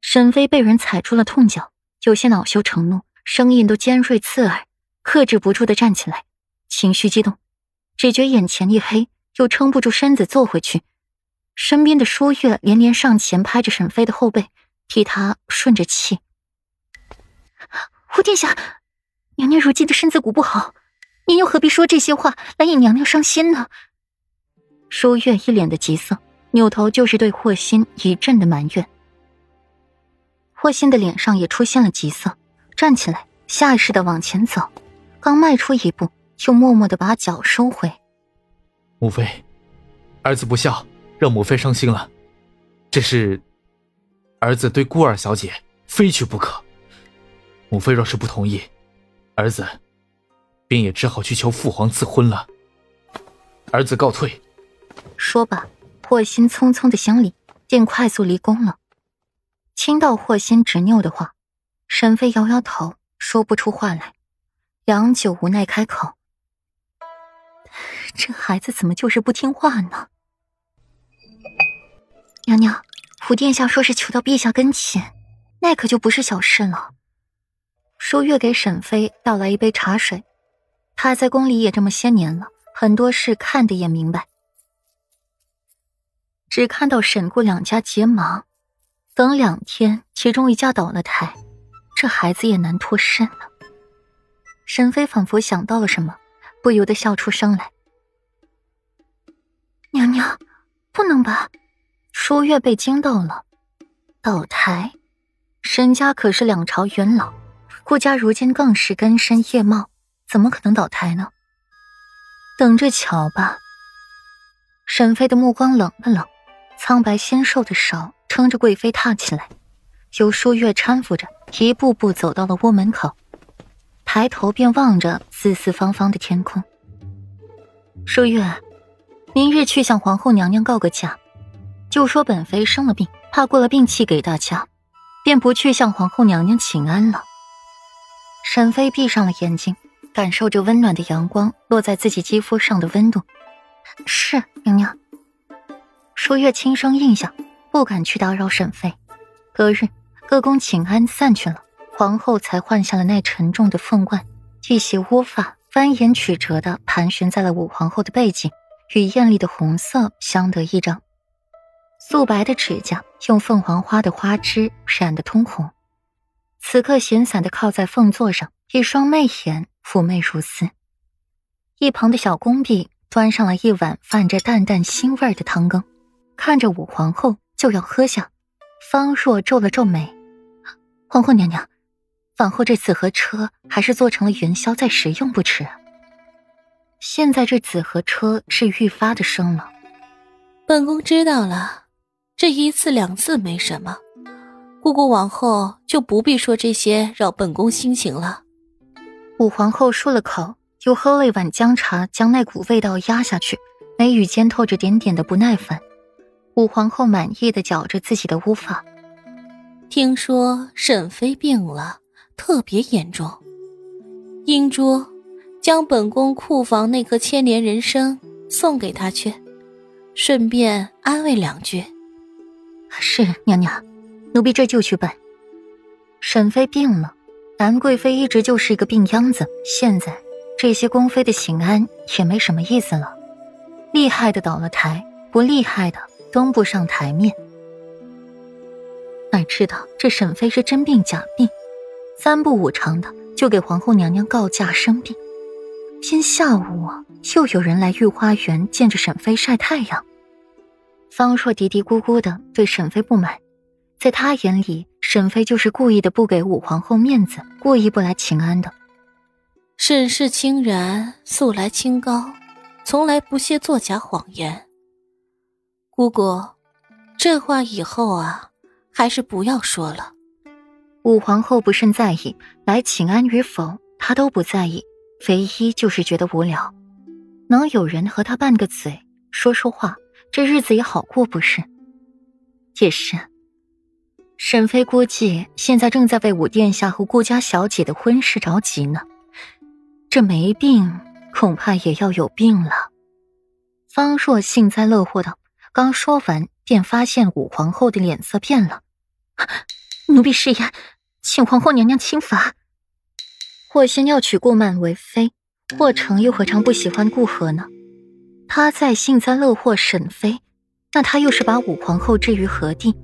沈飞被人踩出了痛脚，有些恼羞成怒，声音都尖锐刺耳，克制不住的站起来，情绪激动，只觉眼前一黑，又撑不住身子坐回去。身边的舒月连连上前拍着沈飞的后背，替他顺着气。胡殿下，娘娘如今的身子骨不好，您又何必说这些话来引娘娘伤心呢？舒月一脸的急色，扭头就是对霍心一阵的埋怨。霍心的脸上也出现了急色，站起来，下意识的往前走，刚迈出一步，就默默的把脚收回。母妃，儿子不孝，让母妃伤心了。这是儿子对顾二小姐非去不可。母妃若是不同意，儿子便也只好去求父皇赐婚了。儿子告退。说罢，霍心匆匆的行礼，便快速离宫了。听到霍心执拗的话，沈飞摇摇头，说不出话来，良久无奈开口：“这孩子怎么就是不听话呢？”娘娘，胡殿下说是求到陛下跟前，那可就不是小事了。舒月给沈飞倒来一杯茶水，他在宫里也这么些年了，很多事看得也明白。只看到沈顾两家结盟，等两天其中一家倒了台，这孩子也难脱身了。沈飞仿佛想到了什么，不由得笑出声来：“娘娘，不能吧？”舒月被惊到了，倒台，沈家可是两朝元老，顾家如今更是根深叶茂，怎么可能倒台呢？等着瞧吧。沈飞的目光冷了冷。苍白纤瘦的手撑着贵妃踏起来，由舒月搀扶着，一步步走到了屋门口，抬头便望着四四方方的天空。舒月，明日去向皇后娘娘告个假，就说本妃生了病，怕过了病气给大家，便不去向皇后娘娘请安了。沈妃闭上了眼睛，感受着温暖的阳光落在自己肌肤上的温度。是娘娘。舒月轻声应下，不敢去打扰沈妃。隔日，各宫请安散去了，皇后才换下了那沉重的凤冠，一袭乌发蜿蜒曲折的盘旋在了武皇后的背脊，与艳丽的红色相得益彰。素白的指甲用凤凰花的花枝染得通红，此刻闲散的靠在凤座上，一双媚眼妩媚如丝。一旁的小宫婢端上了一碗泛着淡淡腥味的汤羹。看着武皇后就要喝下，方若皱了皱眉：“皇后娘娘，往后这紫河车还是做成了元宵再食用不迟。现在这紫河车是愈发的生了。”本宫知道了，这一次两次没什么，姑姑往后就不必说这些扰本宫心情了。武皇后漱了口，又喝了一碗姜茶，将那股味道压下去，眉宇间透着点点的不耐烦。武皇后满意的绞着自己的乌发，听说沈妃病了，特别严重。英珠，将本宫库房那颗千年人参送给她去，顺便安慰两句。是娘娘，奴婢这就去办。沈妃病了，兰贵妃一直就是一个病秧子，现在这些宫妃的请安也没什么意思了。厉害的倒了台，不厉害的。登不上台面，哪知道这沈妃是真病假病，三不五常的就给皇后娘娘告假生病。偏下午又有人来御花园见着沈妃晒太阳。方若嘀嘀咕咕的对沈妃不满，在他眼里，沈妃就是故意的不给武皇后面子，故意不来请安的。沈氏清然素来清高，从来不屑作假谎言。姑姑，这话以后啊，还是不要说了。武皇后不甚在意，来请安与否，她都不在意，唯一就是觉得无聊。能有人和她拌个嘴，说说话，这日子也好过不是？也是。沈妃估计现在正在为武殿下和顾家小姐的婚事着急呢。这没病，恐怕也要有病了。方若幸灾乐祸道。刚说完，便发现武皇后的脸色变了。奴婢失言，请皇后娘娘轻罚。霍仙要娶顾曼为妃，霍成又何尝不喜欢顾河呢？他在幸灾乐祸沈妃，那他又是把武皇后置于何地？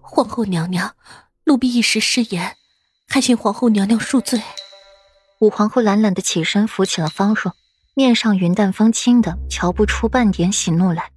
皇后娘娘，奴婢一时失言，还请皇后娘娘恕罪。武皇后懒懒的起身扶起了方若，面上云淡风轻的，瞧不出半点喜怒来。